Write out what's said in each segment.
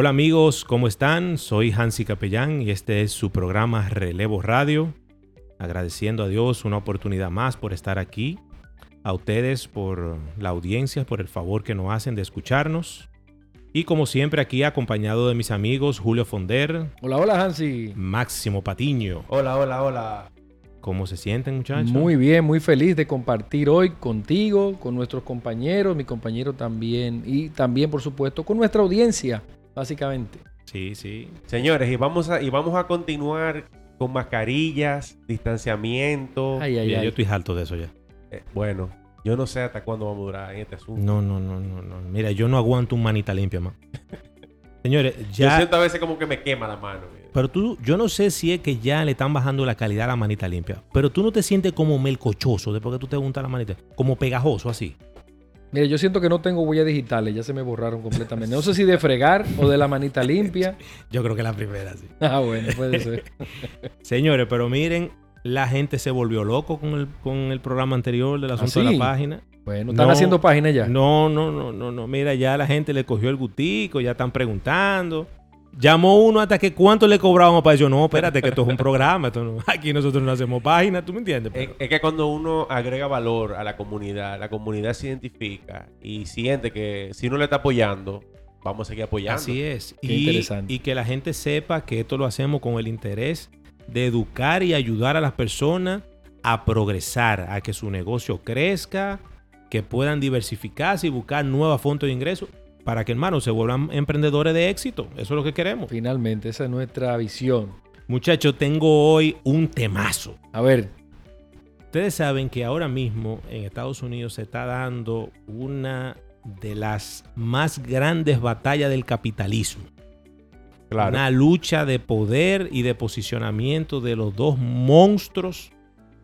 Hola amigos, ¿cómo están? Soy Hansi Capellán y este es su programa Relevo Radio. Agradeciendo a Dios una oportunidad más por estar aquí. A ustedes por la audiencia, por el favor que nos hacen de escucharnos. Y como siempre aquí acompañado de mis amigos Julio Fonder. Hola, hola Hansi. Máximo Patiño. Hola, hola, hola. ¿Cómo se sienten muchachos? Muy bien, muy feliz de compartir hoy contigo, con nuestros compañeros, mi compañero también y también por supuesto con nuestra audiencia básicamente. Sí, sí. Señores, y vamos a, y vamos a continuar con mascarillas, distanciamiento. Ay, ay, ay. Yo estoy alto de eso ya. Eh, bueno, yo no sé hasta cuándo vamos a durar en este asunto. No, no, no, no, no. Mira, yo no aguanto un manita limpia más. Señores, ya. Yo siento a veces como que me quema la mano. Pero tú, yo no sé si es que ya le están bajando la calidad a la manita limpia. Pero tú no te sientes como melcochoso después que tú te untas la manita. Como pegajoso así. Mire, yo siento que no tengo huellas digitales, ya se me borraron completamente. No sé si de fregar o de la manita limpia. Yo creo que la primera, sí. Ah, bueno, puede ser. Señores, pero miren, la gente se volvió loco con el, con el programa anterior del asunto de la página. Bueno, ¿están haciendo página ya? No, no, no, no, no. Mira, ya la gente le cogió el gutico, ya están preguntando. Llamó uno hasta que cuánto le cobrábamos para eso. No, espérate, que esto es un programa. aquí nosotros no hacemos páginas, ¿tú me entiendes? Es, que cuando uno agrega valor a la comunidad, la comunidad se identifica y siente que si uno le está apoyando, vamos a seguir apoyando. Así es. y, y que la gente sepa que esto lo hacemos con el interés de educar y ayudar a las personas a progresar, a que su negocio crezca, que puedan diversificarse y buscar nuevas fuentes de ingresos para que, hermanos, se vuelvan emprendedores de éxito. Eso es lo que queremos. Finalmente, esa es nuestra visión. Muchachos, tengo hoy un temazo. A ver. Ustedes saben que ahora mismo en Estados Unidos se está dando una de las más grandes batallas del capitalismo. Una lucha de poder y de posicionamiento de los dos monstruos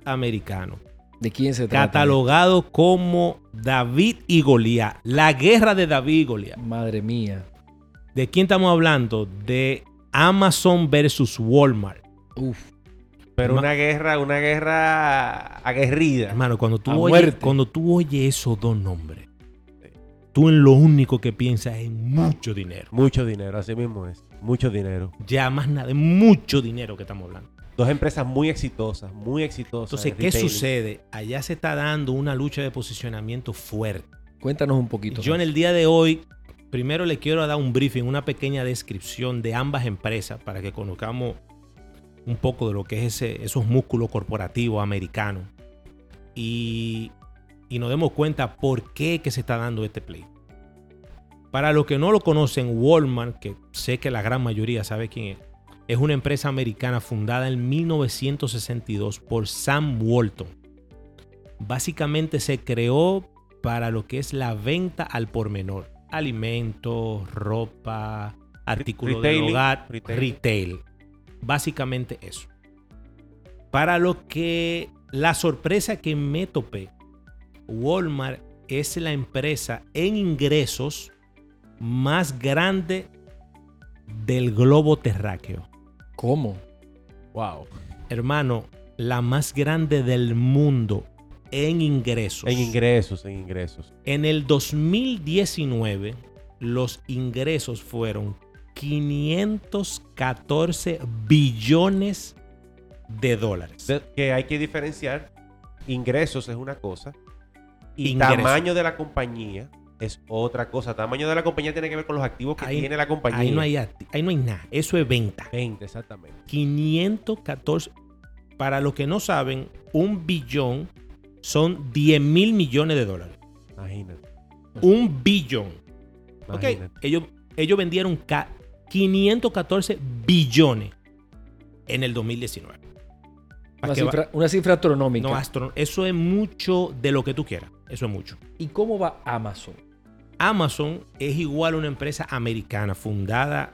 americanos. ¿De quién se trata? Catalogado como David y Goliat. La guerra de David y Goliat. Madre mía. ¿De quién estamos hablando? De Amazon versus Walmart. Uf. Pero una guerra, una guerra aguerrida. Hermano, cuando tú, oyes, cuando tú oyes esos dos nombres, tú en lo único que piensas es mucho dinero. Mucho dinero, así mismo es. Mucho dinero. Ya más nada, de mucho dinero que estamos hablando. Dos empresas muy exitosas, muy exitosas. Entonces, ¿qué sucede? Allá se está dando una lucha de posicionamiento fuerte. Cuéntanos un poquito. Yo en el día de hoy, primero le quiero dar un briefing, una pequeña descripción de ambas empresas para que conozcamos un poco de lo que es ese, esos músculos corporativos americanos y, y nos demos cuenta por qué que se está dando este play. Para los que no lo conocen, Walmart, que sé que la gran mayoría sabe quién es, es una empresa americana fundada en 1962 por Sam Walton. Básicamente se creó para lo que es la venta al por menor. Alimentos, ropa, artículos de hogar, retail. Básicamente eso. Para lo que la sorpresa que me topé, Walmart es la empresa en ingresos más grande del globo terráqueo. ¿Cómo? Wow. Hermano, la más grande del mundo en ingresos. En ingresos, en ingresos. En el 2019, los ingresos fueron 514 billones de dólares. que hay que diferenciar. Ingresos es una cosa. Y tamaño de la compañía es otra cosa. Tamaño de la compañía tiene que ver con los activos que tiene la compañía. Ahí no, hay, ahí no hay nada. Eso es venta. Venta, exactamente. 514. Para los que no saben, un billón son 10 mil millones de dólares. Imagínate. Un billón. Ok. Ellos, ellos vendieron 514 billones en el 2019. Una cifra, una cifra, astronómica. No, eso es mucho de lo que tú quieras. Eso es mucho. ¿Y cómo va Amazon? Amazon es igual a una empresa americana fundada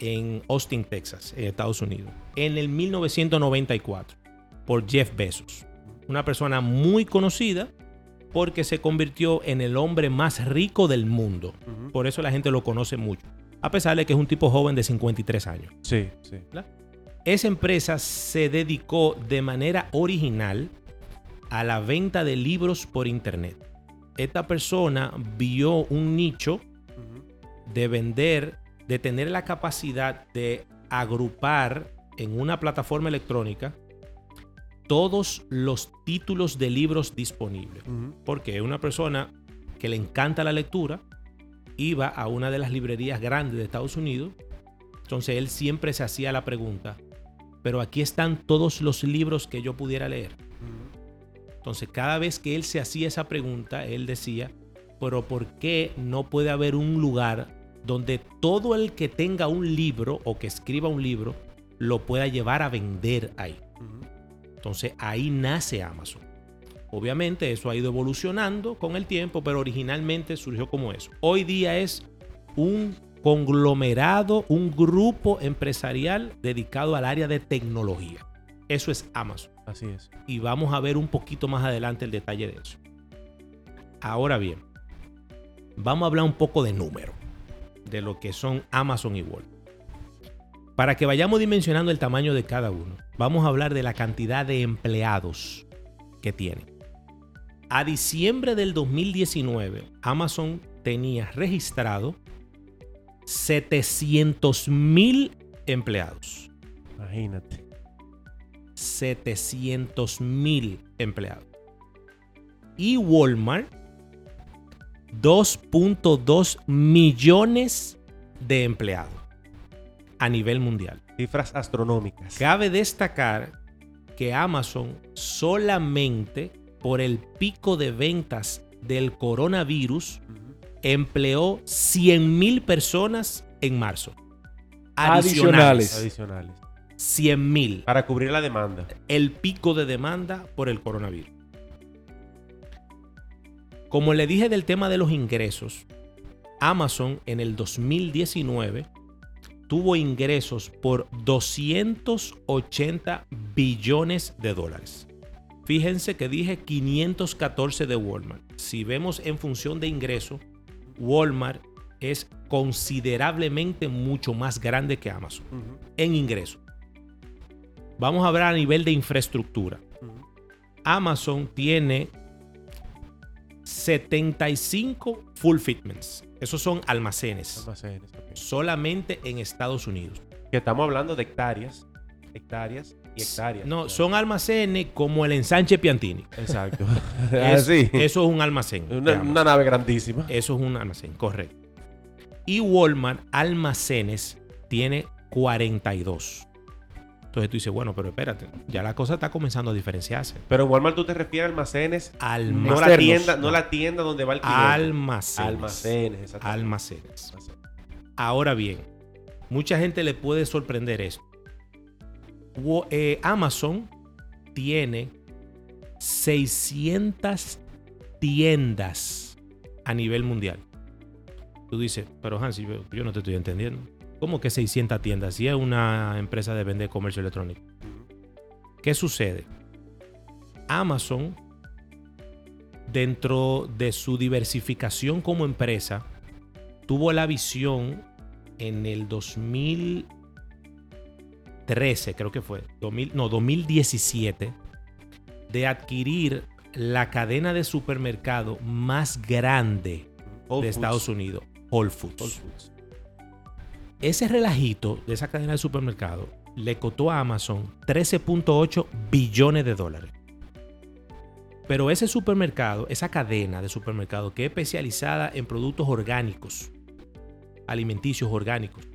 en Austin, Texas, en Estados Unidos, en el 1994, por Jeff Bezos. Una persona muy conocida porque se convirtió en el hombre más rico del mundo. Por eso la gente lo conoce mucho. A pesar de que es un tipo joven de 53 años. Sí, sí. Esa empresa se dedicó de manera original a la venta de libros por internet. Esta persona vio un nicho de vender, de tener la capacidad de agrupar en una plataforma electrónica todos los títulos de libros disponibles. Porque una persona que le encanta la lectura iba a una de las librerías grandes de Estados Unidos. Entonces él siempre se hacía la pregunta, pero aquí están todos los libros que yo pudiera leer. Entonces cada vez que él se hacía esa pregunta, él decía, pero ¿por qué no puede haber un lugar donde todo el que tenga un libro o que escriba un libro lo pueda llevar a vender ahí? Entonces ahí nace Amazon. Obviamente eso ha ido evolucionando con el tiempo, pero originalmente surgió como eso. Hoy día es un conglomerado, un grupo empresarial dedicado al área de tecnología. Eso es Amazon. Así es. Y vamos a ver un poquito más adelante el detalle de eso. Ahora bien, vamos a hablar un poco de número, de lo que son Amazon y Walmart. Para que vayamos dimensionando el tamaño de cada uno, vamos a hablar de la cantidad de empleados que tienen. A diciembre del 2019, Amazon tenía registrado 700 mil empleados. Imagínate. 700 mil empleados. Y Walmart, 2.2 millones de empleados a nivel mundial. Cifras astronómicas. Cabe destacar que Amazon solamente por el pico de ventas del coronavirus empleó 100 mil personas en marzo. Adicionales. Adicionales. 100 mil. Para cubrir la demanda. El pico de demanda por el coronavirus. Como le dije del tema de los ingresos, Amazon en el 2019 tuvo ingresos por 280 billones de dólares. Fíjense que dije 514 de Walmart. Si vemos en función de ingreso, Walmart es considerablemente mucho más grande que Amazon en ingreso. Vamos a hablar a nivel de infraestructura. Amazon tiene 75 full fitments. Esos son almacenes. Almacenes, Solamente en Estados Unidos. Que estamos hablando de hectáreas, hectáreas y hectáreas. No, son almacenes como el ensanche Piantini. Exacto. Es- Eso es un almacén. Una nave grandísima. Eso es un almacén, correcto. Y Walmart almacenes tiene 42. Entonces tú dices, bueno, pero espérate, ya la cosa está comenzando a diferenciarse. Pero Walmart tú te refieres a almacenes, no Almacenes. la Externos. tienda, no la tienda donde va el cliente. Almacenes. Almacenes. Almacenes. Ahora bien, mucha gente le puede sorprender esto. Eh, Amazon tiene 600 tiendas a nivel mundial. Tú dices, pero Hansi, yo, yo no te estoy entendiendo. ¿Cómo que 600 tiendas? Si es una empresa de vender comercio electrónico. ¿Qué sucede? Amazon, dentro de su diversificación como empresa, tuvo la visión en el 2013, creo que fue, 2000, no, 2017, de adquirir la cadena de supermercado más grande Whole de Foods. Estados Unidos, Whole Foods. Whole Foods. Ese relajito de esa cadena de supermercado le costó a Amazon 13.8 billones de dólares. Pero ese supermercado, esa cadena de supermercado que es especializada en productos orgánicos, alimenticios orgánicos,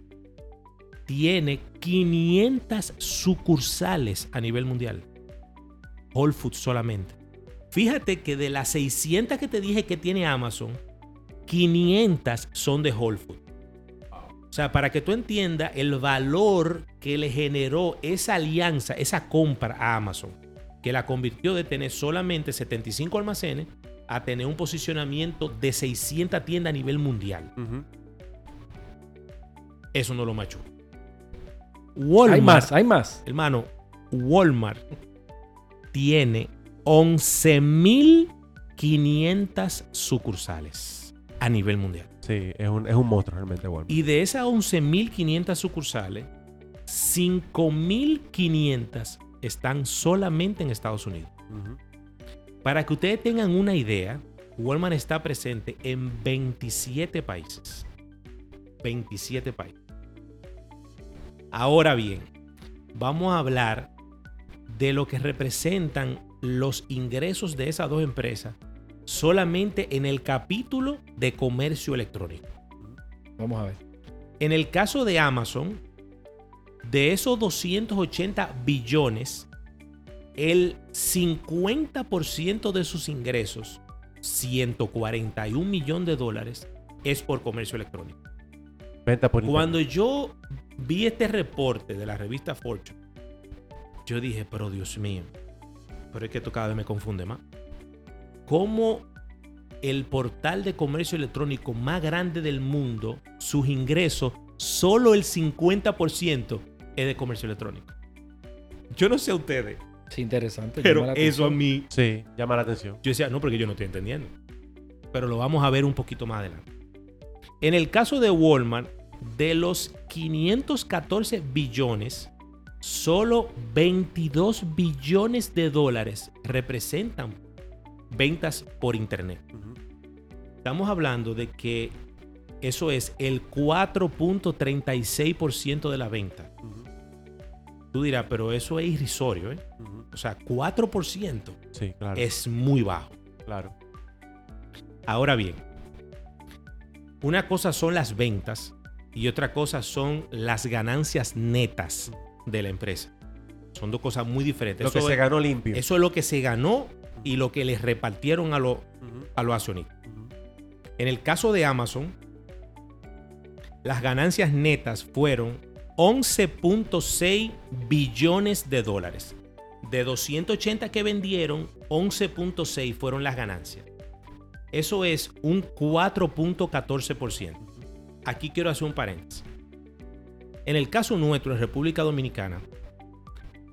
tiene 500 sucursales a nivel mundial. Whole Foods solamente. Fíjate que de las 600 que te dije que tiene Amazon, 500 son de Whole Foods. O sea, para que tú entiendas el valor que le generó esa alianza, esa compra a Amazon, que la convirtió de tener solamente 75 almacenes a tener un posicionamiento de 600 tiendas a nivel mundial. Eso no lo machuca. Walmart. Hay más, hay más. Hermano, Walmart tiene 11.500 sucursales a nivel mundial. Sí, es un, es un monstruo realmente Walmart. Y de esas 11.500 sucursales, 5.500 están solamente en Estados Unidos. Para que ustedes tengan una idea, Walmart está presente en 27 países. 27 países. Ahora bien, vamos a hablar de lo que representan los ingresos de esas dos empresas solamente en el capítulo de comercio electrónico. Vamos a ver. En el caso de Amazon, de esos 280 billones, el 50% de sus ingresos, 141 millones de dólares, es por comercio electrónico. Venta por Cuando internet. yo vi este reporte de la revista Fortune, yo dije, pero Dios mío, pero es que esto cada vez me confunde más. ¿Cómo el portal de comercio electrónico más grande del mundo, sus ingresos, solo el 50% es de comercio electrónico? Yo no sé a ustedes, Sí, interesante. pero llama la eso a mí Sí, llama la atención. yo decía, no, porque yo no estoy entendiendo. Pero lo vamos a ver un poquito más adelante. En el caso de Walmart, de los 514 billones, solo 22 billones de dólares representan ventas por internet. Estamos hablando de que eso es el 4.36% de la venta. Tú dirás, pero eso es irrisorio, ¿eh? O sea, 4% Sí, claro. es muy bajo. Claro. Ahora bien, una cosa son las ventas y otra cosa son las ganancias netas de la empresa. Son dos cosas muy diferentes. Lo que Eso, se es, ganó limpio. eso es lo que se ganó y lo que les repartieron a, los- Ujú. a los accionistas. En el caso de Amazon, las ganancias netas fueron 11.6 billones de dólares. De 280 que vendieron, 11.6 fueron las ganancias. Eso es un 4.14%. Aquí quiero hacer un paréntesis. En el caso nuestro, en República Dominicana,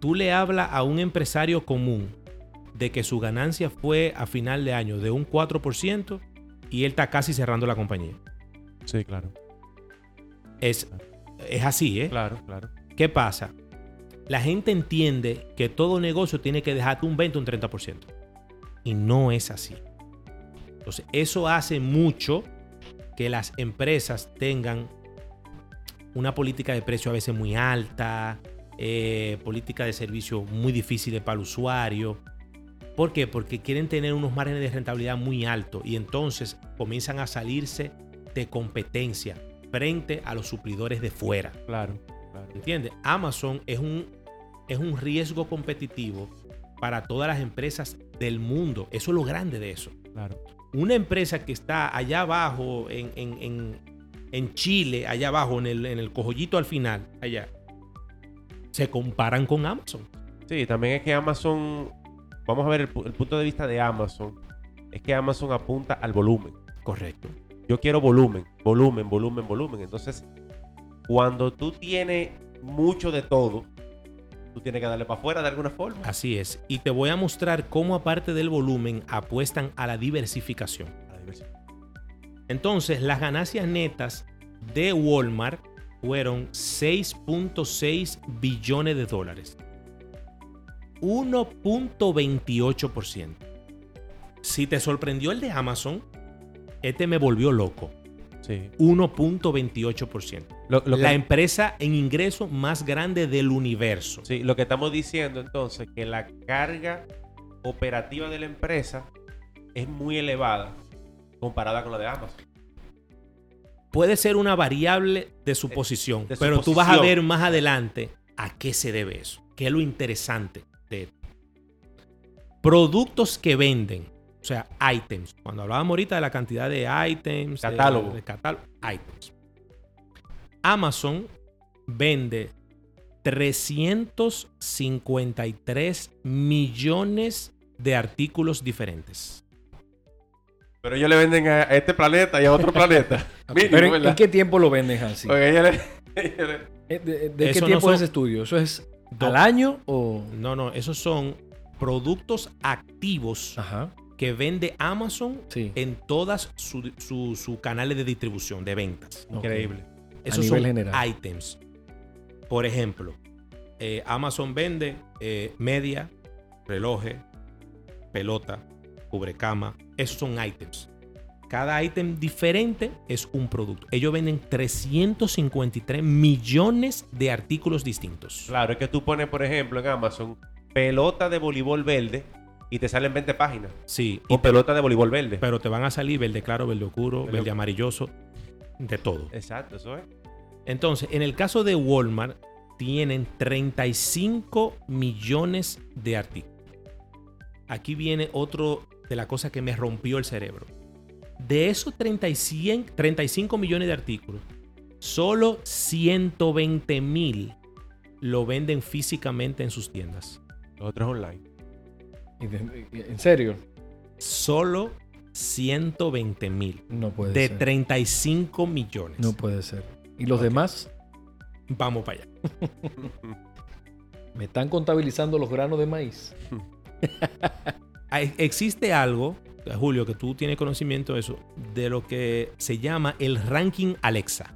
tú le hablas a un empresario común de que su ganancia fue a final de año de un 4% y él está casi cerrando la compañía. Sí, claro. Es, es así, ¿eh? Claro, claro. ¿Qué pasa? La gente entiende que todo negocio tiene que dejarte un 20 o un 30%. Y no es así. Entonces, eso hace mucho que las empresas tengan una política de precio a veces muy alta, eh, política de servicio muy difíciles para el usuario. ¿Por qué? Porque quieren tener unos márgenes de rentabilidad muy altos y entonces comienzan a salirse de competencia frente a los suplidores de fuera. Claro. claro. ¿Entiendes? Amazon es un, es un riesgo competitivo para todas las empresas del mundo. Eso es lo grande de eso. Claro. Una empresa que está allá abajo, en, en- en- en Chile, allá abajo, en el, en el cojollito al final, allá, se comparan con Amazon. Sí, también es que Amazon, vamos a ver el, pu- el punto de vista de Amazon, es que Amazon apunta al volumen. Correcto. Yo quiero volumen, volumen, volumen, volumen. Entonces, cuando tú tienes mucho de todo, tú tienes que darle para afuera de alguna forma. Así es. Y te voy a mostrar cómo aparte del volumen apuestan a la diversificación. La. Entonces, las ganancias netas de Walmart fueron 6.6 billones de dólares. 1.28%. Si te sorprendió el de Amazon, este me volvió loco. Sí. 1.28%. Lo, lo La que, empresa en ingreso más grande del universo. sí, lo que estamos diciendo entonces, que la carga operativa de la empresa es muy elevada comparada con la de Amazon. Puede ser una variable de suposición, de pero tú vas a ver más adelante a qué se debe eso, qué es lo interesante de. Productos que venden, o sea, items. Cuando hablábamos ahorita de la cantidad de items, Catálogo. de, catálogo, items. Amazon vende 353 millones de artículos diferentes. Pero ellos le venden a este planeta y a otro planeta. Mínimo, Pero ¿en, qué tiempo lo venden le- ellos le- ¿De, qué tiempo es ese estudio? ¿Eso es al año o...? No, no, esos son productos activos que vende Amazon en todas sus canales de distribución, de ventas. Increíble. Esos son general. items. Por ejemplo, eh, Amazon vende eh, media, relojes, pelota, cubrecama. Esos son items. Cada ítem diferente es un producto. Ellos venden 353 millones de artículos distintos. Claro, es que tú pones, por ejemplo, en Amazon, pelota de voleibol verde y te salen 20 páginas. Sí. O pelota de voleibol verde. Pero te van a salir verde claro, verde oscuro, verde, amarilloso, de todo. Exacto, eso es. Entonces, en el caso de Walmart, tienen 35 millones de artículos. Aquí viene otro de la cosa que me rompió el cerebro. De esos 35 millones de artículos, solo 120 mil lo venden físicamente en sus tiendas. Los otros online. ¿En serio? Solo 120 mil. No puede de ser. De 35 millones. No puede ser. ¿Y los demás? Vamos para allá. Me están contabilizando los granos de maíz. Existe algo Julio, que tú tienes conocimiento de eso, de lo que se llama el ranking Alexa,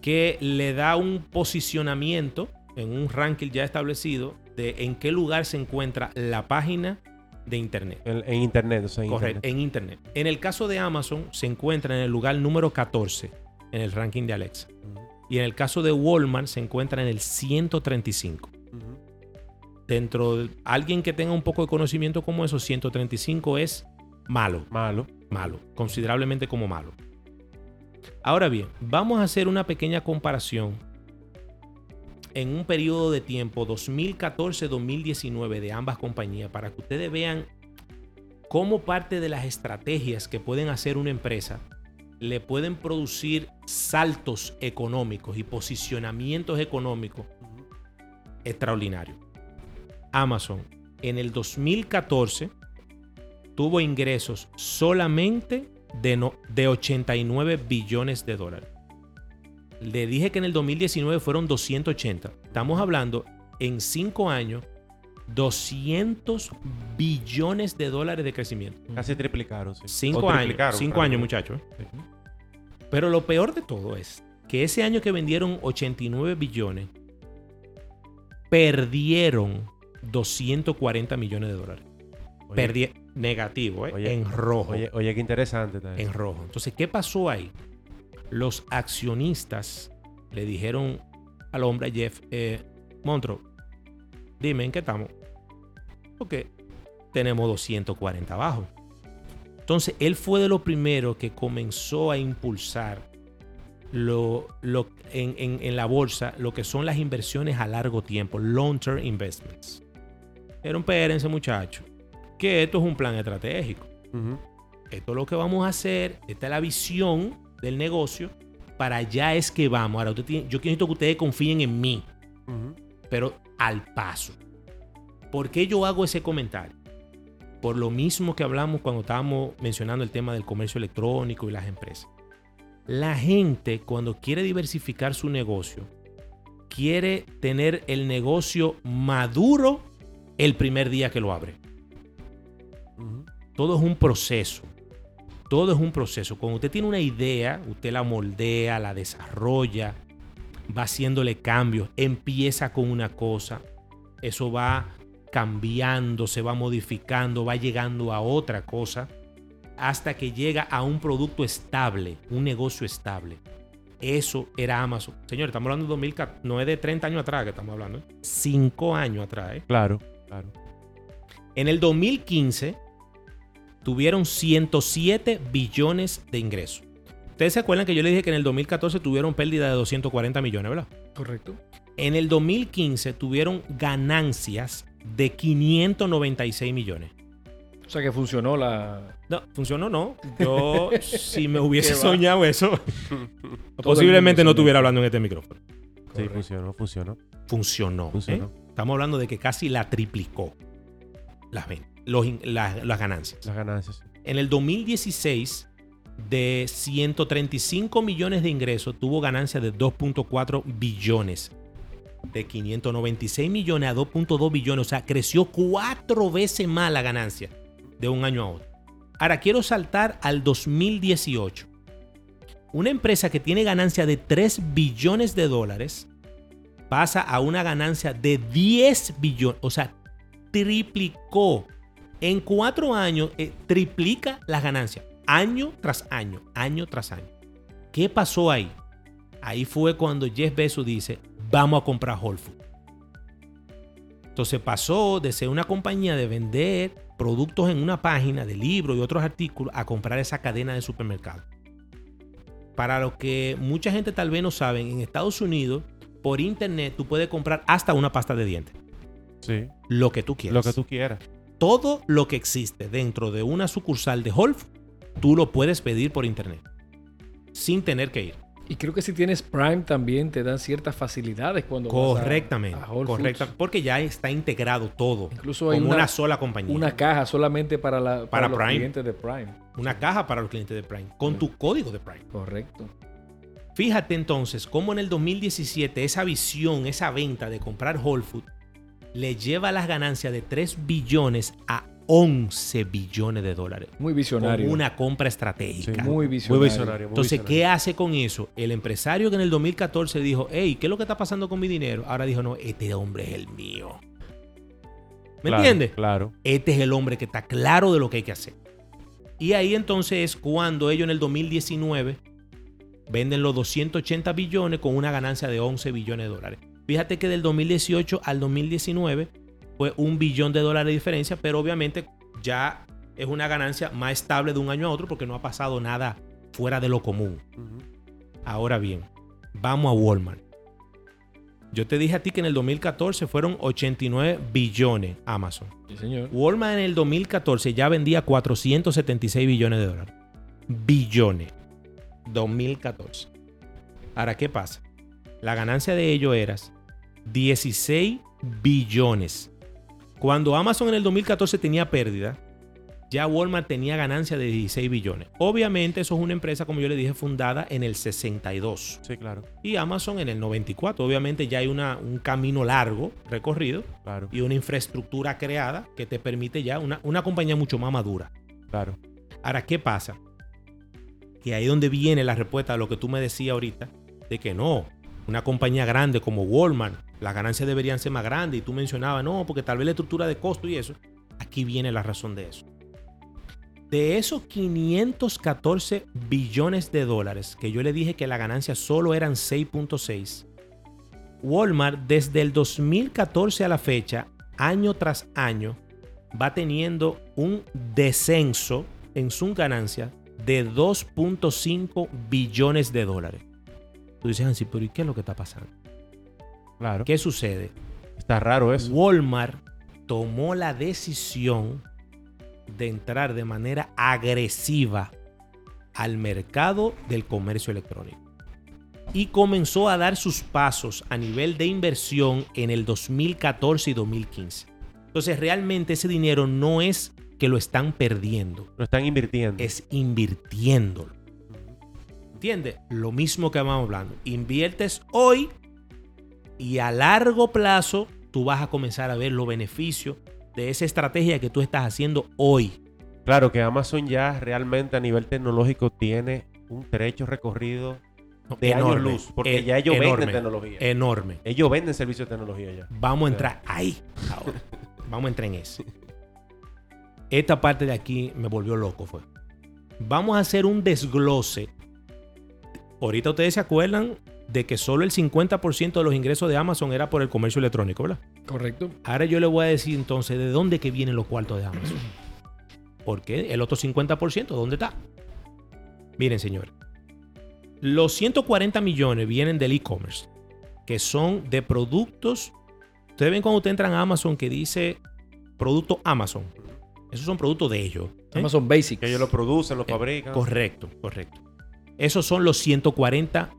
que le da un posicionamiento en un ranking ya establecido de en qué lugar se encuentra la página de Internet. En, Internet, o sea, en Correcto, en Internet. En el caso de Amazon, se encuentra en el lugar número 14 en el ranking de Alexa. Y en el caso de Walmart, se encuentra en el 135 dentro de alguien que tenga un poco de conocimiento como eso, 135 es malo. Malo. Malo. Considerablemente como malo. Ahora bien, vamos a hacer una pequeña comparación en un periodo de tiempo 2014-2019 de ambas compañías para que ustedes vean cómo parte de las estrategias que pueden hacer una empresa le pueden producir saltos económicos y posicionamientos económicos extraordinarios. Amazon en el 2014 tuvo ingresos solamente de, de 89 billones de dólares. Le dije que en el 2019 fueron 280. Estamos hablando en 5 años 200 billones de dólares de crecimiento. Casi triplicaron. 5 años, 5 años muchachos. ¿eh? Pero lo peor de todo es que ese año que vendieron 89 billones, perdieron 240 millones de dólares. Perdí negativo, ¿eh? en rojo. Oye, oye, qué interesante. En rojo. Entonces, ¿qué pasó ahí? Los accionistas le dijeron al hombre, Jeff, eh, Montro, dime en qué estamos. Porque tenemos 240 abajo. Entonces, él fue de los primeros que comenzó a impulsar lo, lo, en, en, la bolsa lo que son las inversiones a largo tiempo, long-term investments. Era un espérense muchacho, que esto es un plan estratégico. Esto es lo que vamos a hacer, esta es la visión del negocio, para allá es que vamos. Ahora, yo quiero que ustedes confíen en mí, pero al paso. ¿Por qué yo hago ese comentario? Por lo mismo que hablamos cuando estábamos mencionando el tema del comercio electrónico y las empresas. La gente cuando quiere diversificar su negocio, quiere tener el negocio maduro el primer día que lo abre. Todo es un proceso. Todo es un proceso. Cuando usted tiene una idea, usted la moldea, la desarrolla, va haciéndole cambios, empieza con una cosa, eso va cambiando, se va modificando, va llegando a otra cosa, hasta que llega a un producto estable, un negocio estable. Eso era Amazon. Señor, estamos hablando de 2014, no es de 30 años atrás que estamos hablando, 5 años atrás. ¿eh? Claro. En el 2015 tuvieron 107 billones de ingresos. Ustedes se acuerdan que yo les dije que en el 2014 tuvieron pérdida de 240 millones, ¿verdad? Correcto. En el 2015 tuvieron ganancias de 596 millones. O sea que funcionó la. No, funcionó no. Yo, si me hubiese soñado eso, posiblemente no estuviera hablando en este micrófono. Sí, funcionó, funcionó. Funcionó. ¿eh? Estamos hablando de que casi la triplicó las, las, ganancias. Las ganancias. En el 2016 de 135 millones de ingresos tuvo ganancias de 2.4 billones. De 596 millones a 2.2 billones. O sea, creció cuatro veces más la ganancia de un año a otro. Ahora quiero saltar al 2018. Una empresa que tiene ganancia de 3 billones de dólares pasa a una ganancia de 10 billones. O sea, triplicó. En cuatro años, eh, triplica las ganancias año tras año, año tras año. ¿Qué pasó ahí? Ahí fue cuando Jeff Bezos dice, vamos a comprar Whole Foods. Entonces pasó de ser una compañía de vender productos en una página de libros y otros artículos a comprar esa cadena de supermercados. Para lo que mucha gente tal vez no saben, en Estados Unidos, por internet, tú puedes comprar hasta una pasta de dientes. Sí. Lo que tú quieras. Lo que tú quieras. Todo lo que existe dentro de una sucursal de Whole tú lo puedes pedir por internet sin tener que ir. Y creo que si tienes Prime también te dan ciertas facilidades cuando correctamente, vas porque ya está integrado todo, incluso hay una, sola compañía, una caja solamente para la para, los clientes de Prime, una caja para los clientes de Prime con tu código de Prime. Correcto. Fíjate entonces cómo en el 2017 esa visión, esa venta de comprar Whole Food le lleva las ganancias de 3 billones a 11 billones de dólares. Muy visionario. una compra estratégica. muy visionario. Entonces, ¿qué hace con eso? El empresario que en el 2014 dijo, hey, ¿qué es lo que está pasando con mi dinero? Ahora dijo, no, este hombre es el mío. ¿Me entiendes? Claro. Este es el hombre que está claro de lo que hay que hacer. Y ahí entonces es cuando ellos en el 2019 venden los 280 billones con una ganancia de 11 billones de dólares. Fíjate que del 2018 al 2019 fue un billón de dólares de diferencia, pero obviamente ya es una ganancia más estable de un año a otro porque no ha pasado nada fuera de lo común. Ahora bien, vamos a Walmart. Yo te dije a ti que en el 2014 fueron 89 billones Amazon. Sí, señor. Walmart en el 2014 ya vendía 476 billones de dólares. Billones. 2014. Ahora, ¿qué pasa? La ganancia de ellos era 16 billones. Cuando Amazon en el 2014 tenía pérdida, ya Walmart tenía ganancia de 16 billones. Obviamente eso es una empresa, como yo le dije, fundada en el 62. Sí, claro. Y Amazon en el 94. Obviamente ya hay una, un camino largo recorrido claro. y una infraestructura creada que te permite ya una, una compañía mucho más madura. Claro. Ahora, ¿qué pasa? Que ahí es donde viene la respuesta a lo que tú me decías ahorita, de que no, una compañía grande como Walmart, las ganancias deberían ser más grandes y tú mencionabas, no, porque tal vez la estructura de costo y eso. Aquí viene la razón de eso. De esos 514 billones de dólares que yo le dije que la ganancia solo eran 6.6, Walmart desde el 2014 a la fecha, año tras año, va teniendo un descenso en su ganancia de 2.5 billones de dólares. Tú dices, Hansi, pero ¿y qué es lo que está pasando? Claro. ¿Qué sucede? Está raro eso. Walmart tomó la decisión de entrar de manera agresiva al mercado del comercio electrónico. Y comenzó a dar sus pasos a nivel de inversión en el 2014 y 2015. Entonces realmente ese dinero no es que lo están perdiendo. Lo están invirtiendo. Es invirtiéndolo. ¿Entiendes? Lo mismo que vamos hablando. Inviertes hoy y a largo plazo tú vas a comenzar a ver los beneficios de esa estrategia que tú estás haciendo hoy. Claro que Amazon ya realmente a nivel tecnológico tiene un trecho recorrido de enorme, luz, porque ya ellos venden tecnología. Enorme. Ellos venden servicios de tecnología ya. Vamos a entrar ahí ahora. Vamos a entrar en eso. Esta parte de aquí me volvió loco fue. Vamos a hacer un desglose ahorita ustedes se acuerdan de que solo el 50% de los ingresos de Amazon era por el comercio electrónico, ¿verdad? Correcto. Ahora yo le voy a decir entonces de dónde que vienen los cuartos de Amazon. Porque el otro 50%, ¿dónde está? Miren, señores. Los 140 millones vienen del e-commerce, que son de productos. Ustedes ven cuando ustedes entran a Amazon que dice producto Amazon. Esos son productos de ellos. ¿eh? Amazon Basics. Que ellos lo producen, lo eh, fabrican. correcto, correcto. Esos son los 140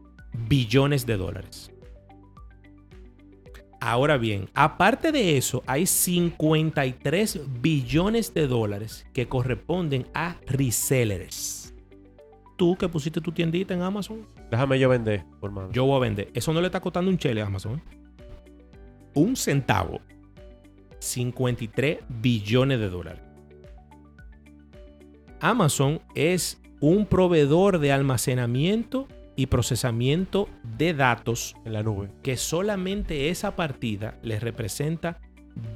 billones de dólares. Ahora bien, aparte de eso, hay 53 billones de dólares que corresponden a resellers. tú que pusiste tu tiendita en Amazon. Déjame yo vender, por mano. Yo voy a vender. Eso no le está costando un chele a Amazon. ¿eh? Un centavo. 53 billones de dólares. Amazon es un proveedor de almacenamiento y procesamiento de datos en la nube. que solamente esa partida les representa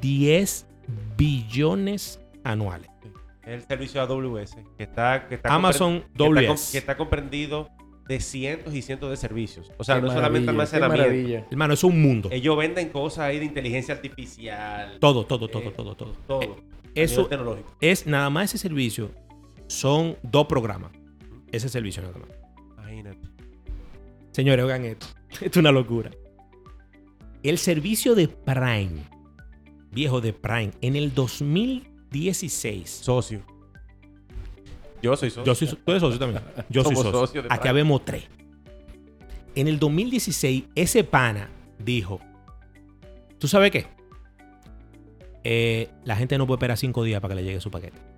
10 billones anuales. Es el servicio AWS, que está, que está Amazon compre- que está, com- AWS. que está comprendido de cientos y cientos de servicios. O sea, Qué no solamente almacenamiento. maravilla. Hermano, es un mundo. Ellos venden cosas ahí de inteligencia artificial. Todo, todo, todo, eh, todo, todo. Todo. Eh, Eso es nada más ese servicio. Son dos programas. Ese servicio nada más. Imagínate. Señores, oigan esto. Esto es una locura. El servicio de Prime, viejo de Prime, en el 2016. Socio. Yo soy socio. Yo soy, tú eres socio también. Yo soy socio. Aquí habemos tres. En el 2016, ese pana dijo: ¿Tú sabes qué? Eh, la gente no puede esperar cinco días para que le llegue su paquete.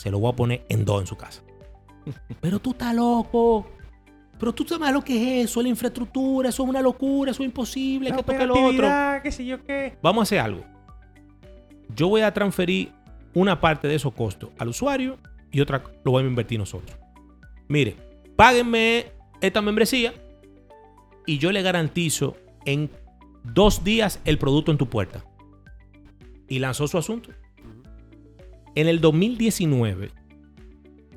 Se lo voy a poner en dos en su casa. Pero tú estás loco. Pero tú sabes lo que es eso, la infraestructura, eso es una locura, eso es imposible, que toque lo otro. qué sé yo qué. Vamos a hacer algo. Yo voy a transferir una parte de esos costos al usuario y otra lo vamos a invertir nosotros. Mire, páguenme esta membresía y yo le garantizo en dos días el producto en tu puerta. Y lanzó su asunto. En el 2019,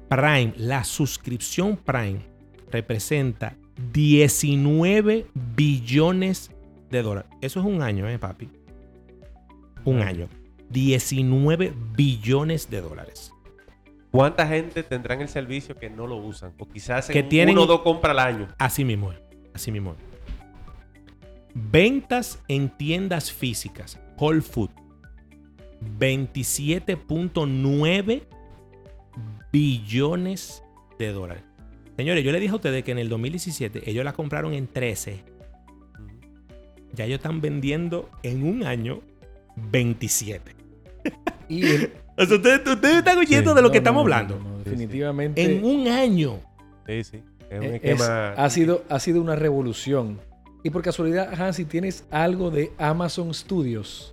Prime, la suscripción Prime, representa 19 billones de dólares. Eso es un año, ¿eh, papi? Un año. 19 billones de dólares. ¿Cuánta gente tendrán el servicio que no lo usan? O quizás Que en tienen- uno o dos compras al año. Así mismo es. Así mismo es. Ventas en tiendas físicas. Whole Food. 27.9 billones de dólares. Señores, yo les dije a ustedes que en el 2017 ellos la compraron en 13. Ya ellos están vendiendo en un año 27. Y el- O sea, ustedes, ustedes están oyendo Sí. de lo no, que no, estamos no, hablando. no, definitivamente En un año. Sí, sí. Es un es- esquema. ha, sido, ha sido una revolución. Y por casualidad, Hansi, tienes algo de Amazon Studios.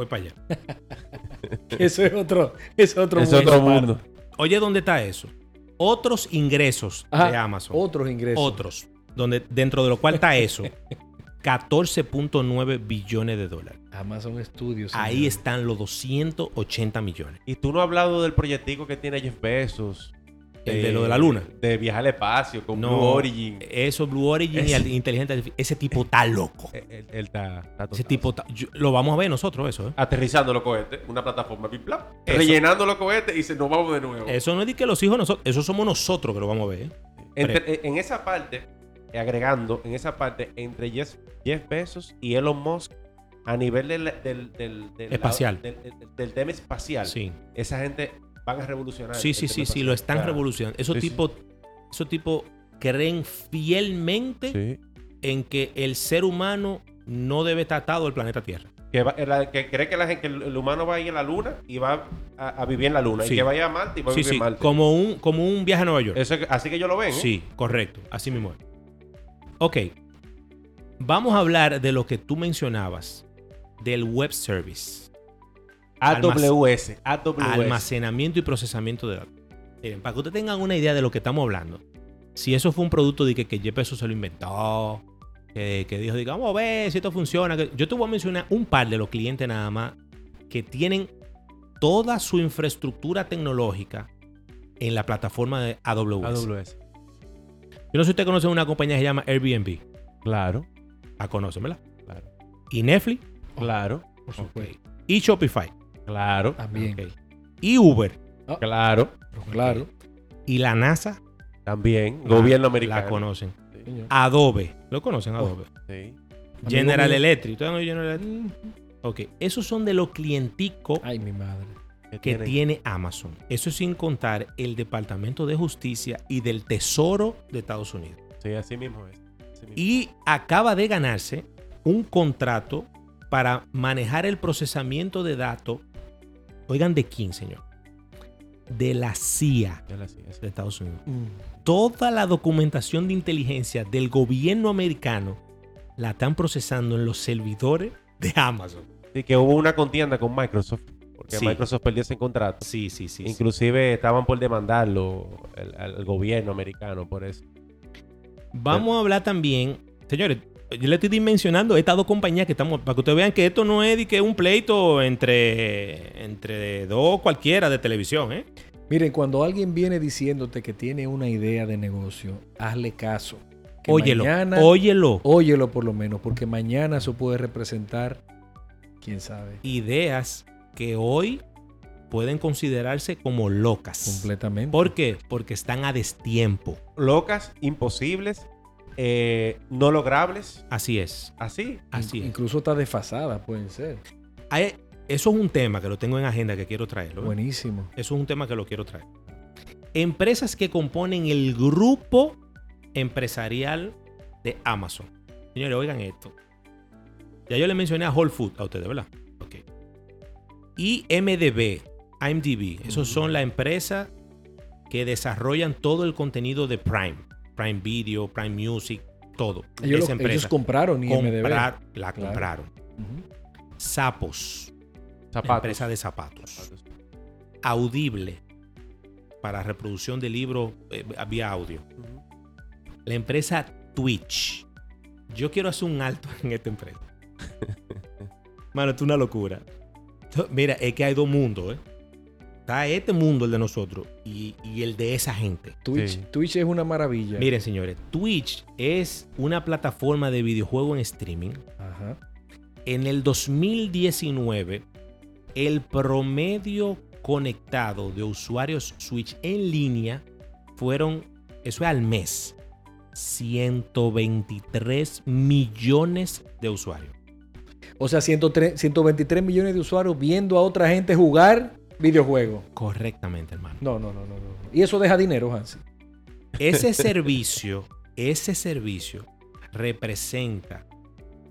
Voy para allá. Eso es otro, es otro es mundo. otro mundo. Oye, ¿dónde está eso? Otros ingresos Ajá, de Amazon. Otros ingresos. Otros. Donde, dentro de lo cual está eso. 14.9 billones de dólares. Amazon Studios. Ahí señor. están los 280 millones. Y tú no has hablado del proyectico que tiene Jeff Bezos. El de lo de la luna. De viajar al espacio con No, Blue Origin. Eso, Blue Origin y al- inteligencia artificial. Ese tipo está loco. Él, él- él está, Ese tipo está- yo- lo vamos a ver nosotros, eso, ¿eh? Aterrizando los cohetes, una plataforma rellenando los cohetes y se nos vamos de nuevo. Eso no es de que los hijos nosotros, eso somos nosotros que lo vamos a ver. ¿eh? Entre- en esa parte, eh, agregando, en esa parte, entre Jeff, Jeff Bezos y Elon Musk, a nivel del, del, del- del- Espacial. del tema espacial, Sí. esa gente van a revolucionar. Sí, sí, tema sí, sí, lo están Claro. revolucionando. Esos Sí, sí. tipos, esos tipos creen fielmente Sí. en que el ser humano no debe estar atado al planeta Tierra. Que, va- la- que cree que, la que el, humano va a ir a la luna y va a, a vivir en la luna. Sí. Y que vaya a Marte y va a Sí, vivir sí, en Marte. como un, como un viaje a Nueva York. Eso es- así que ellos lo ven. ¿eh? Sí, correcto. Así mismo es. Ok. Vamos a hablar de lo que tú mencionabas, del web service. AWS. AWS. Almacenamiento y procesamiento de datos. Miren, para que ustedes tengan una idea de lo que estamos hablando, si eso fue un producto de que, que Jeff Bezos se lo inventó, que, que dijo, diga, vamos a ver si esto funciona. Yo te voy a mencionar un par de los clientes nada más que tienen toda su infraestructura tecnológica en la plataforma de AWS. AWS. Yo no sé si usted conoce una compañía que se llama Airbnb. Claro. La conocen, ¿verdad? Claro. Y Netflix. Claro. Por supuesto. Y Shopify. Claro. También. Y Uber. Claro. Claro. Y la NASA. También. la- Gobierno americano. La conocen. Sí. Adobe. ¿Lo conocen Adobe? Sí. General. Electric. ¿Ustedes oído General Electric? Ok. Esos son de los clienticos Ay, mi madre. Que tiene Amazon. Eso sin contar el Departamento de Justicia y del Tesoro de Estados Unidos. Sí, así mismo es. Así mismo. Y acaba de ganarse un contrato para manejar el procesamiento de datos. Oigan, ¿de quién, señor? De la CIA Ya la hacía, sí. de Estados Unidos. Mm. toda la documentación de inteligencia del gobierno americano la están procesando en los servidores de Amazon. Sí, que hubo una contienda con Microsoft. Porque Microsoft perdió ese contrato. Sí, sí, sí. Inclusive estaban por demandarlo al gobierno americano por eso. Vamos a hablar también, señores, yo le estoy dimensionando estas dos compañías que estamos, para que ustedes vean que esto no es que un pleito entre, entre dos cualquiera de televisión, ¿eh? Miren, cuando alguien viene diciéndote que tiene una idea de negocio, hazle caso. óyelo, óyelo. Óyelo por lo menos, porque mañana eso puede representar, quién sabe. Ideas que hoy pueden considerarse como locas. Completamente. ¿Por qué? Porque están a destiempo. Locas, imposibles, eh, no logrables. Así es. Así. Así es. Incluso está desfasada, pueden ser. eso es un tema que lo tengo en agenda que quiero traerlo. Buenísimo. Eso es un tema que lo quiero traer. Empresas que componen el grupo empresarial de Amazon. Señores, oigan esto. Ya yo le mencioné a Whole Food a ustedes, ¿verdad? Ok. Y MDB, IMDb, esos son las empresas que desarrollan todo el contenido de Prime. Prime Video, Prime Music, todo. Ellos, ellos compraron IMDb. la compraron. Sapos. Empresa de zapatos. Audible. Para reproducción de libros eh, vía audio. La empresa Twitch. Yo quiero hacer un alto en esta empresa. Mano, esto es una locura. Mira, es que hay dos mundos, ¿eh? Está este mundo, el de nosotros, y, el de esa gente. Twitch, Twitch es una maravilla. Miren, señores, Twitch es una plataforma de videojuego en streaming. Ajá. En el 2019, el promedio conectado de usuarios Switch en línea fueron, eso es al mes, 123 millones de usuarios. O sea, 123 millones de usuarios viendo a otra gente jugar videojuegos. Correctamente, hermano. No, no, no, no, no. Y eso deja dinero, Hansi. Ese servicio, ese servicio representa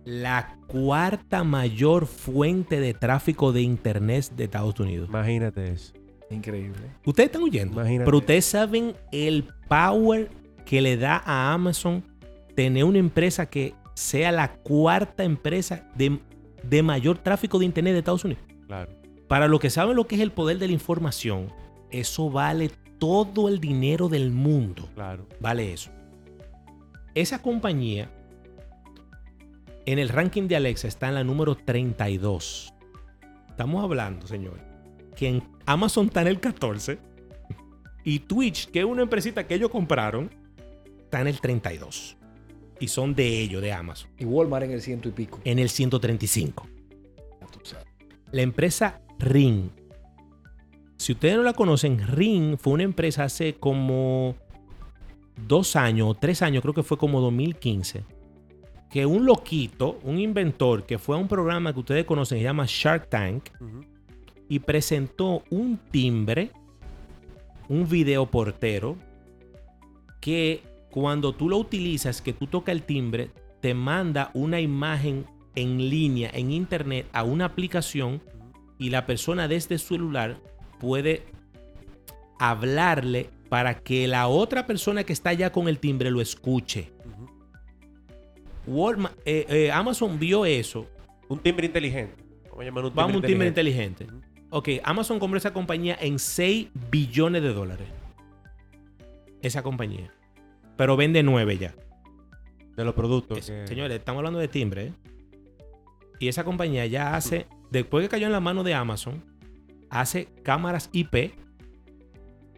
la cuarta mayor fuente de tráfico de internet de Estados Unidos. Imagínate eso. Increíble. Ustedes están huyendo. Imagínate. Pero ustedes saben el power que le da a Amazon tener una empresa que sea la cuarta empresa de de mayor tráfico de Internet de Estados Unidos. Claro. Para los que saben lo que es el poder de la información, eso vale todo el dinero del mundo. Claro. Vale eso. Esa compañía en el ranking de Alexa está en la número 32. Estamos hablando, señor, que en Amazon está en el 14 y Twitch, que es una empresita que ellos compraron, está en el 32 y son de ellos, de Amazon. Y Walmart en el ciento y pico. En el 135. La empresa Ring. Si ustedes no la conocen, Ring fue una empresa hace como dos años o tres años, creo que fue como 2015, que un loquito, un inventor, que fue a un programa que ustedes conocen, se llama Shark Tank, y presentó un timbre, un video portero, que cuando tú lo utilizas, que tú tocas el timbre, te manda una imagen en línea, en internet, a una aplicación y la persona desde su celular puede hablarle para que la otra persona que está allá con el timbre lo escuche. Eh, eh, Amazon vio eso. Un timbre inteligente. Vamos a un timbre, inteligente. Ok, Amazon compró esa compañía en 6 billones de dólares. Esa compañía pero vende nueve ya. De los productos. Señores, estamos hablando de timbre. ¿eh? Y esa compañía ya hace, después que cayó en la mano de Amazon, hace cámaras IP.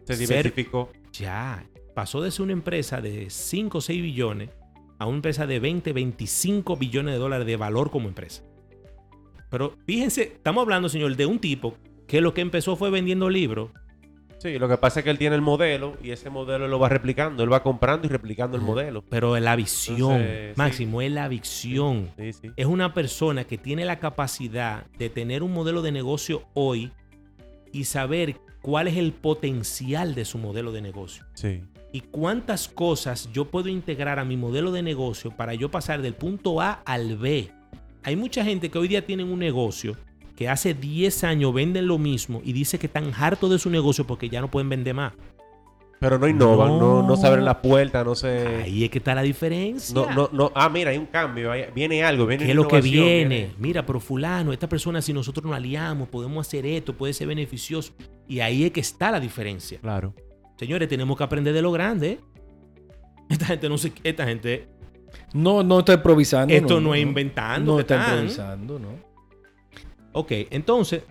Se diversificó. ya. Pasó de ser una empresa de 5 o 6 billones a una empresa de 20, 25 billones de dólares de valor como empresa. Pero fíjense, estamos hablando, señor, de un tipo que lo que empezó fue vendiendo libros Sí, lo que pasa es que él tiene el modelo y ese modelo lo va replicando. Él va comprando y replicando el modelo. Pero es la visión, Máximo, es la visión. es una persona que tiene la capacidad de tener un modelo de negocio hoy y saber cuál es el potencial de su modelo de negocio. Sí. Y cuántas cosas yo puedo integrar a mi modelo de negocio para yo pasar del punto A al B. Hay mucha gente que hoy día tienen un negocio que hace 10 años venden lo mismo y dice que están hartos de su negocio porque ya no pueden vender más. Pero no innovan, no, no, se abren las puertas, no se... Ahí es que está la diferencia. No, no, no. Ah, mira, hay un cambio, viene algo, viene ¿Qué es lo que viene? Mira, pero fulano, esta persona, si nosotros nos aliamos, podemos hacer esto, puede ser beneficioso. Y ahí es que está la diferencia. Claro. Señores, tenemos que aprender de lo grande. Esta gente no se... Esta gente... No, no está improvisando. Esto no, es inventando. No está improvisando, ¿no? Ok, entonces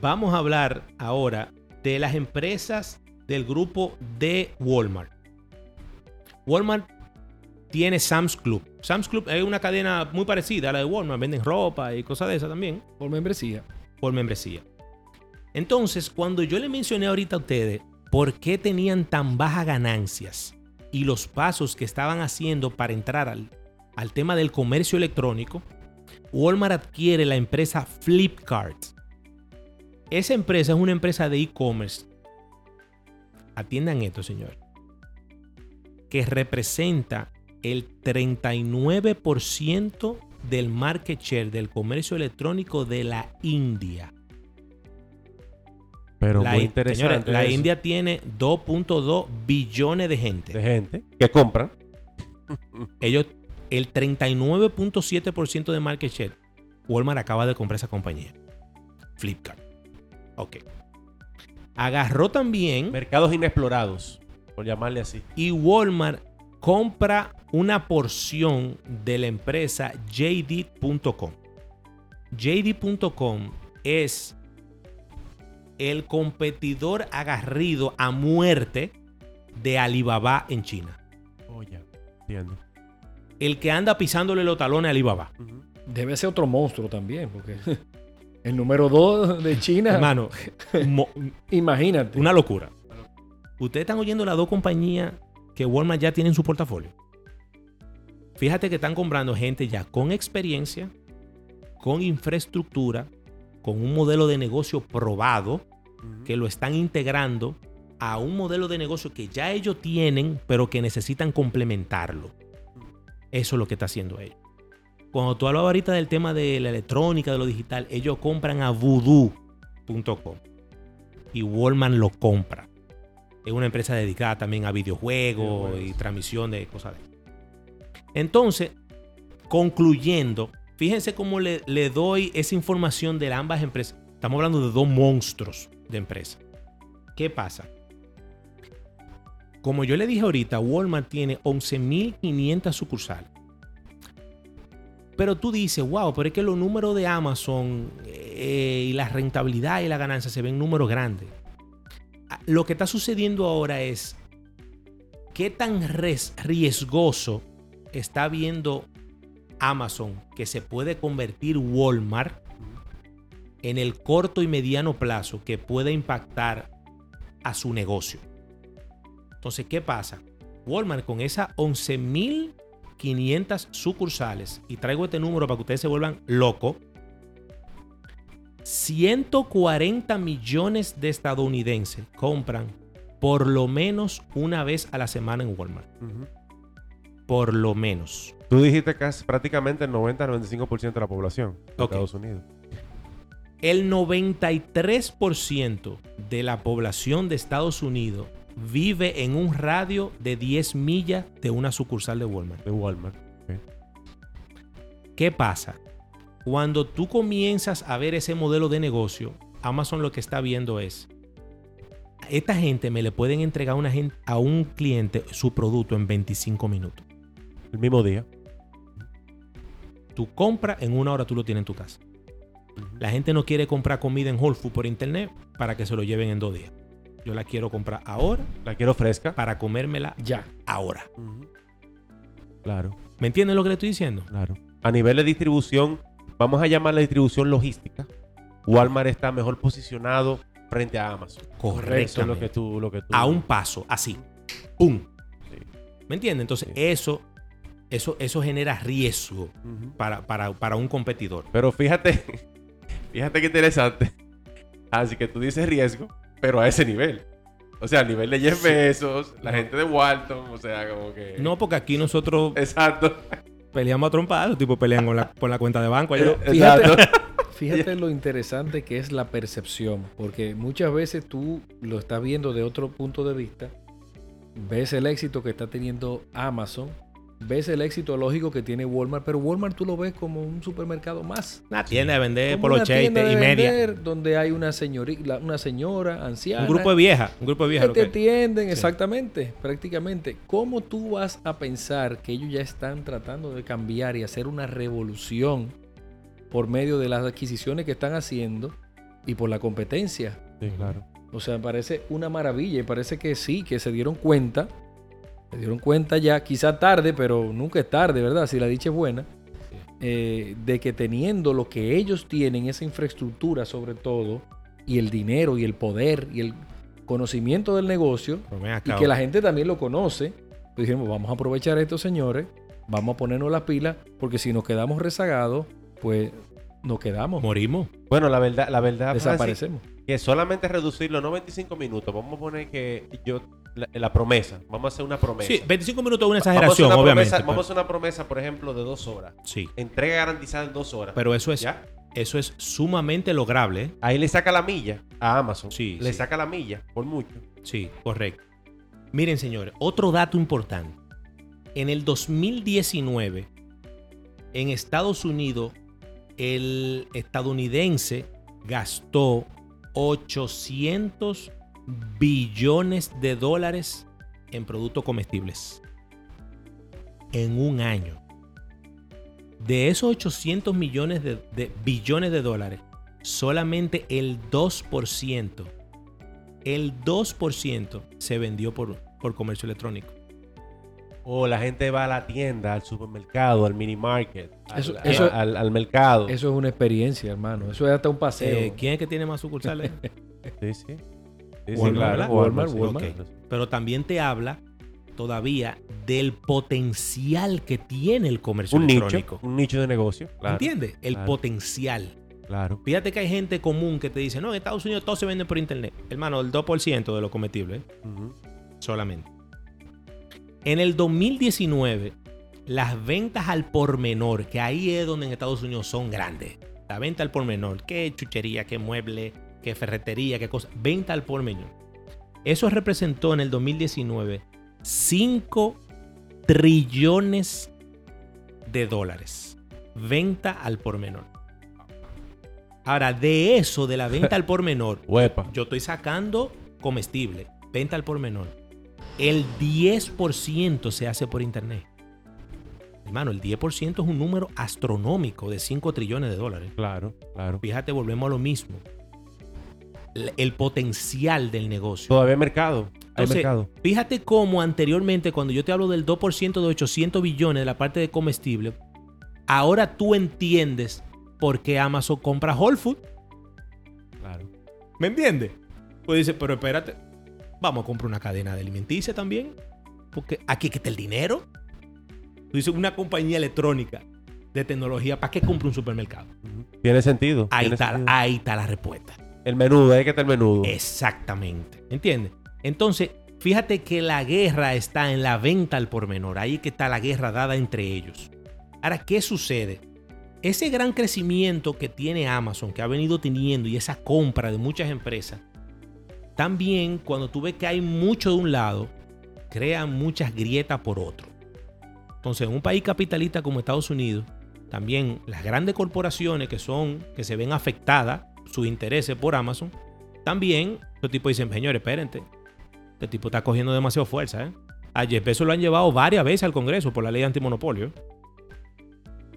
vamos a hablar ahora de las empresas del grupo de Walmart. Walmart tiene Sam's Club. Sam's Club es una cadena muy parecida a la de Walmart. Venden ropa y cosas de esas también. Por membresía. Por membresía. Entonces, cuando yo le mencioné ahorita a ustedes por qué tenían tan bajas ganancias y los pasos que estaban haciendo para entrar al, al tema del comercio electrónico, Walmart adquiere la empresa Flipkart. Esa empresa es una empresa de e-commerce atiendan esto, señor, que representa el 39% del market share del comercio electrónico de la India. Pero muy interesante. la India tiene 2.2 billones de gente. De gente que compra. Ellos, el 39.7% de market share, Walmart acaba de comprar esa compañía. Flipkart. Ok agarró también... Mercados inexplorados, por llamarle así. Y Walmart compra una porción de la empresa JD.com. JD.com es el competidor agarrido a muerte de Alibaba en China. Oh, ya. Entiendo. El que anda pisándole los talones a Alibaba. Debe ser otro monstruo también, porque el número 2 de China. Hermano, imagínate. Una locura. Ustedes están oyendo las dos compañías que Walmart ya tiene en su portafolio. Fíjate que están comprando gente ya con experiencia, con infraestructura, con un modelo de negocio probado, que lo están integrando a un modelo de negocio que ya ellos tienen, pero que necesitan complementarlo. Eso es lo que está haciendo ellos. Cuando tú hablas ahorita del tema de la electrónica, de lo digital, ellos compran a voodoo.com y Walmart lo compra. Es una empresa dedicada también a videojuegos y transmisión de cosas de Entonces, concluyendo, fíjense cómo le, le doy esa información de ambas empresas. Estamos hablando de dos monstruos de empresa. ¿Qué pasa? Como yo le dije ahorita, Walmart tiene 11.500 sucursales. Pero tú dices, wow, pero es que los números de Amazon eh, y la rentabilidad y la ganancia se ven números grandes. Ah, lo que está sucediendo ahora es qué tan riesgoso está viendo Amazon que se puede convertir Walmart en el corto y mediano plazo que puede impactar a su negocio. Entonces, ¿qué pasa? Walmart con esas 11 mil 500 sucursales, y traigo este número para que ustedes se vuelvan locos, 140 millones de estadounidenses compran por lo menos una vez a la semana en Walmart. Por lo menos. Tú dijiste que es prácticamente el 90-95% de la población de Estados Unidos. El 93% de la población de Estados Unidos vive en un radio de 10 millas de una sucursal de Walmart. De Walmart. ¿Qué pasa? Cuando tú comienzas a ver ese modelo de negocio, Amazon lo que está viendo es, esta gente me le pueden entregar una gente, a un cliente su producto en 25 minutos. El mismo día. Tu compra en una hora tú lo tienes en tu casa. La gente no quiere comprar comida en Whole Foods por internet para que se lo lleven en dos días. Yo la quiero comprar ahora. La quiero fresca. Para comérmela ya, ahora. Claro. ¿Me entienden lo que le estoy diciendo? Claro. A nivel de distribución, vamos a llamar la distribución logística. Walmart está mejor posicionado frente a Amazon. Correcto. lo que tú, lo que tú... A un paso, así. ¡Pum! ¿Me entiendes? Entonces, eso, eso, eso genera riesgo para, para un competidor. Pero fíjate, fíjate qué interesante. Así que tú dices riesgo, pero a ese nivel. O sea, a nivel de Jeff Bezos, la gente de Walton, o sea, como que... No, porque aquí nosotros... Exacto. Peleamos a trompadas, tipo pelean con la, la cuenta de banco. Allá. Fíjate, fíjate lo interesante que es la percepción, porque muchas veces tú lo estás viendo de otro punto de vista ves el éxito que está teniendo Amazon, ves el éxito lógico que tiene Walmart, pero Walmart tú lo ves como un supermercado más. Una tienda de vender por los y media. Donde hay una, señorita, una señora anciana. Un grupo de viejas. Un grupo de viejas. que te atienden, Sí. exactamente, prácticamente. ¿Cómo tú vas a pensar que ellos ya están tratando de cambiar y hacer una revolución por medio de las adquisiciones que están haciendo y por la competencia? Sí, claro. O sea, me parece una maravilla y parece que sí, que se dieron cuenta, se dieron cuenta ya, quizá tarde, pero nunca es tarde, ¿verdad? Si la dicha es buena, eh, de que teniendo lo que ellos tienen, esa infraestructura sobre todo, y el dinero y el poder y el conocimiento del negocio, y que la gente también lo conoce, pues dijimos, vamos a aprovechar a estos señores, vamos a ponernos las pilas, porque si nos quedamos rezagados, pues nos quedamos, Morimos. Bueno, la verdad, la verdad, Francis, desaparecemos. que solamente reducirlo, no 25 minutos. Vamos a poner que yo, la, la promesa, vamos a hacer una promesa. Sí, 25 minutos es una exageración, vamos a hacer una obviamente. promesa- pero- vamos a hacer una promesa, por ejemplo, de dos horas. Sí. Entrega garantizada en dos horas. Pero eso es, ¿Ya? eso es sumamente lograble. Ahí le saca la milla a Amazon. Sí, Le sí. saca la milla, por mucho. Sí, correcto. Miren, señores, otro dato importante. En el 2019, en Estados Unidos, el estadounidense gastó 800 billones de dólares en productos comestibles. En un año. De esos 800 millones de, de- billones de dólares, solamente el 2% el 2% se vendió por, por comercio electrónico. O la gente va a la tienda, al supermercado, al mini market, al, Eso- al- eso- al- al mercado. Eso es una experiencia, hermano. Eso es hasta un paseo. Eh, ¿Quién es que tiene más sucursales? Sí, sí. Sí, sí, Walmart. Walmart. Pero también te habla todavía del potencial que tiene el comercio Un nicho, electrónico. un nicho de negocio. Claro, ¿Entiendes? El claro. potencial. claro. Fíjate que hay gente común que te dice, no, en Estados Unidos todo se vende por internet. Hermano, el 2% de lo comestible, ¿eh? Solamente. En el 2019, las ventas al por menor, que ahí es donde en Estados Unidos son grandes. La venta al por menor, qué chuchería, qué mueble, qué ferretería, qué cosa. Venta al por menor. Eso representó en el 2019 5 trillones de dólares. Venta al por menor. Ahora, de eso, de la venta al por menor, yo estoy sacando comestible, venta al por menor. El 10% se hace por internet. Hermano, el 10% es un número astronómico de 5 trillones de dólares. Claro, claro. Fíjate, volvemos a lo mismo. El, potencial del negocio. Todavía hay mercado. Hay mercado. Fíjate cómo anteriormente, cuando yo te hablo del 2% de 800 billones de la parte de comestible, ahora tú entiendes por qué Amazon compra Whole Foods. Claro. ¿Me entiendes? Pues dice, pero espérate, vamos a comprar una cadena de alimenticia también. Porque aquí que está el dinero. Tú dices, una compañía electrónica de tecnología, ¿para qué compra un supermercado? Tiene sentido. Ahí tiene está, sentido. ahí está la respuesta. El menudo, ahí que está el menudo. Exactamente. ¿Entiendes? Entonces, fíjate que la guerra está en la venta al por menor. Ahí que está la guerra dada entre ellos. Ahora, ¿qué sucede? Ese gran crecimiento que tiene Amazon, que ha venido teniendo, y esa compra de muchas empresas, también cuando tú ves que hay mucho de un lado, crea muchas grietas por otro. Entonces, en un país capitalista como Estados Unidos, también las grandes corporaciones que son, que se ven afectadas, sus intereses por Amazon, también, los tipos dicen, señores, espérense, este tipo está cogiendo demasiado fuerza, ¿eh? A Jeff lo han llevado varias veces al Congreso por la ley antimonopolio.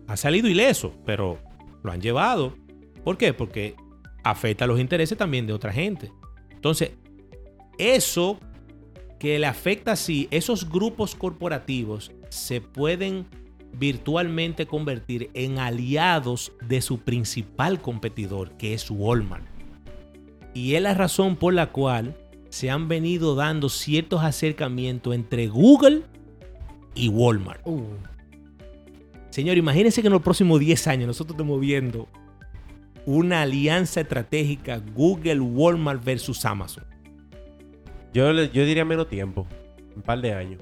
Ha salido ileso, pero lo han llevado. ¿Por qué? Porque afecta los intereses también de otra gente. Entonces, eso que le afecta así, esos grupos corporativos se pueden virtualmente convertir en aliados de su principal competidor, que es Walmart. Y es la razón por la cual se han venido dando ciertos acercamientos entre Google y Walmart. Uh, Señor, imagínense que en los próximos 10 años nosotros estemos viendo una alianza estratégica Google, Walmart versus Amazon. Yo, le- yo diría menos tiempo. Un par de años.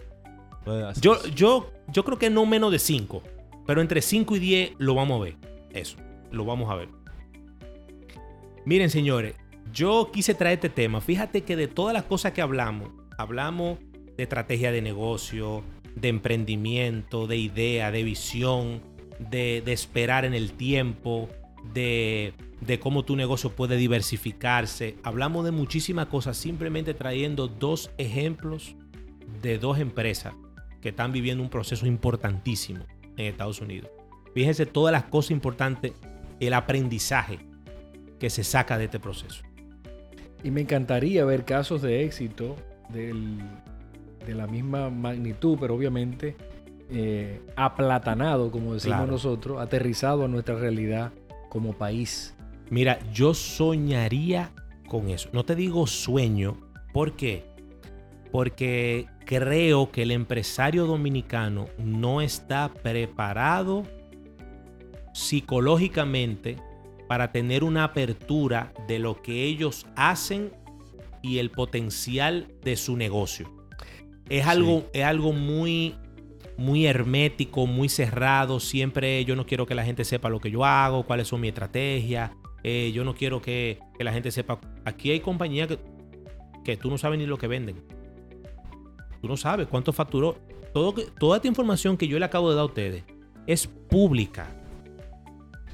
Yo, yo, yo creo que no menos de 5, pero entre 5 y 10 lo vamos a ver. Eso, lo vamos a ver. Miren, señores, yo quise traer este tema. Fíjate que de todas las cosas que hablamos, hablamos de estrategia de negocio, de emprendimiento, de idea, de visión, de, esperar en el tiempo, de, de, cómo tu negocio puede diversificarse. Hablamos de muchísimas cosas, simplemente trayendo dos ejemplos de dos empresas que están viviendo un proceso importantísimo en Estados Unidos. Fíjense todas las cosas importantes, el aprendizaje que se saca de este proceso. Y me encantaría ver casos de éxito del, de la misma magnitud, pero obviamente eh, aplatanado, como decimos nosotros, aterrizado a nuestra realidad como país. Mira, yo soñaría con eso. No te digo sueño, ¿por qué? Porque creo que el empresario dominicano no está preparado psicológicamente para tener una apertura de lo que ellos hacen y el potencial de su negocio. Es, algo, es algo muy, muy hermético, muy cerrado. Siempre yo no quiero que la gente sepa lo que yo hago, cuáles son mis estrategias. Eh, yo no quiero que, la gente sepa. Aquí hay compañías que, que tú no sabes ni lo que venden. Tú no sabes cuánto facturó. Todo, toda esta información que yo le acabo de dar a ustedes es pública.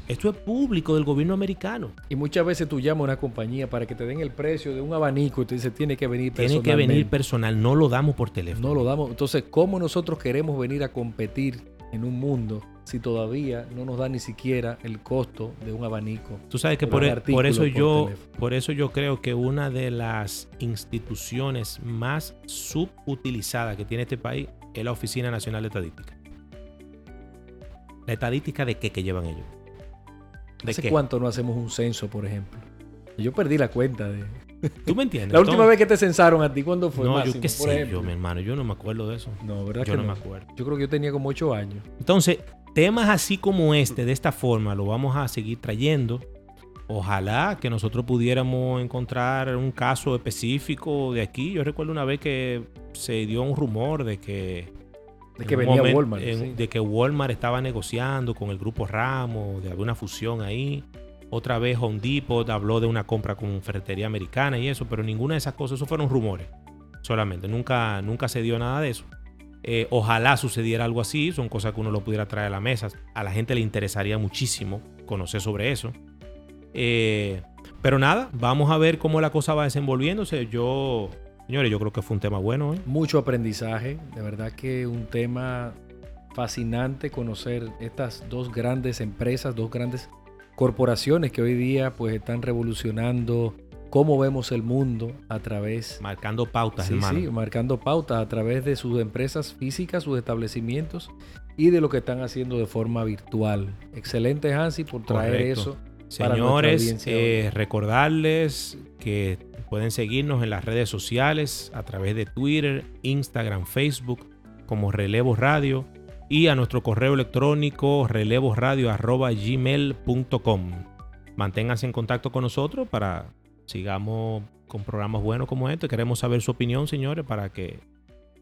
Esto es público del gobierno americano. Y muchas veces tú llamas a una compañía para que te den el precio de un abanico y te dice tiene que venir personal. Tiene que venir personal, no lo damos por teléfono. No lo damos. Entonces, ¿cómo nosotros queremos venir a competir en un mundo si todavía no nos da ni siquiera el costo de un abanico? Tú sabes que por, e- por, eso yo por eso yo creo que una de las instituciones más subutilizadas que tiene este país es la Oficina Nacional de Estadística. La estadística de qué que llevan ellos. ¿Hace cuánto no hacemos un censo, por ejemplo? Yo perdí la cuenta de... ¿Tú me entiendes? la última vez que te censaron a ti, ¿cuándo fue? No, yo qué sé yo, mi hermano. Yo no me acuerdo de eso. No, ¿verdad yo no, me acuerdo. Yo creo que yo tenía como ocho años. Entonces, temas así como este, de esta forma, lo vamos a seguir trayendo. Ojalá que nosotros pudiéramos encontrar un caso específico de aquí. Yo recuerdo una vez que se dio un rumor de que de que venía Walmart. De que Walmart estaba negociando con el grupo Ramos, de alguna fusión ahí. Otra vez Home Depot habló de una compra con ferretería americana y eso, pero ninguna de esas cosas, eso fueron rumores solamente. Nunca, nunca se dio nada de eso. Eh, ojalá sucediera algo así, son cosas que uno lo pudiera traer a la mesa. A la gente le interesaría muchísimo conocer sobre eso. Eh, pero nada, vamos a ver cómo la cosa va desenvolviéndose. Yo Señores, yo creo que fue un tema bueno. ¿eh? Mucho aprendizaje, de verdad que un tema fascinante conocer estas dos grandes empresas, dos grandes corporaciones que hoy día pues están revolucionando cómo vemos el mundo a través... Marcando pautas, sí, Sí, marcando pautas a través de sus empresas físicas, sus establecimientos y de lo que están haciendo de forma virtual. Excelente, Hansi, por traer eso. Señores, eh, recordarles que Pueden seguirnos en las redes sociales a través de Twitter, Instagram, Facebook como Relevo Radio y a nuestro correo electrónico relevoradio.gmail.com. Manténganse en contacto con nosotros para sigamos con programas buenos como este. Queremos saber su opinión, señores, para que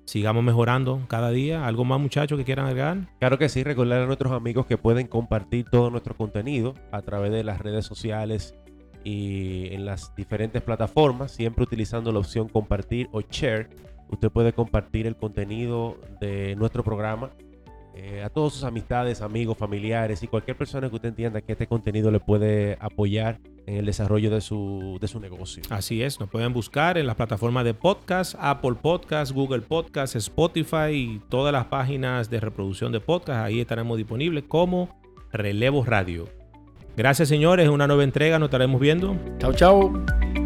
sigamos mejorando cada día. ¿Algo más, muchachos, que quieran agregar? Claro que sí, recordar a nuestros amigos que pueden compartir todo nuestro contenido a través de las redes sociales y en las diferentes plataformas, siempre utilizando la opción compartir o share. Usted puede compartir el contenido de nuestro programa eh, a todas sus amistades, amigos, familiares y cualquier persona que usted entienda que este contenido le puede apoyar en el desarrollo de su, de su negocio. Así es, nos pueden buscar en las plataformas de podcast, Apple Podcast, Google Podcast, Spotify y todas las páginas de reproducción de podcast. Ahí estaremos disponibles como Relevo Radio. Gracias, señores. Una nueva entrega. Nos estaremos viendo. Chao, chao.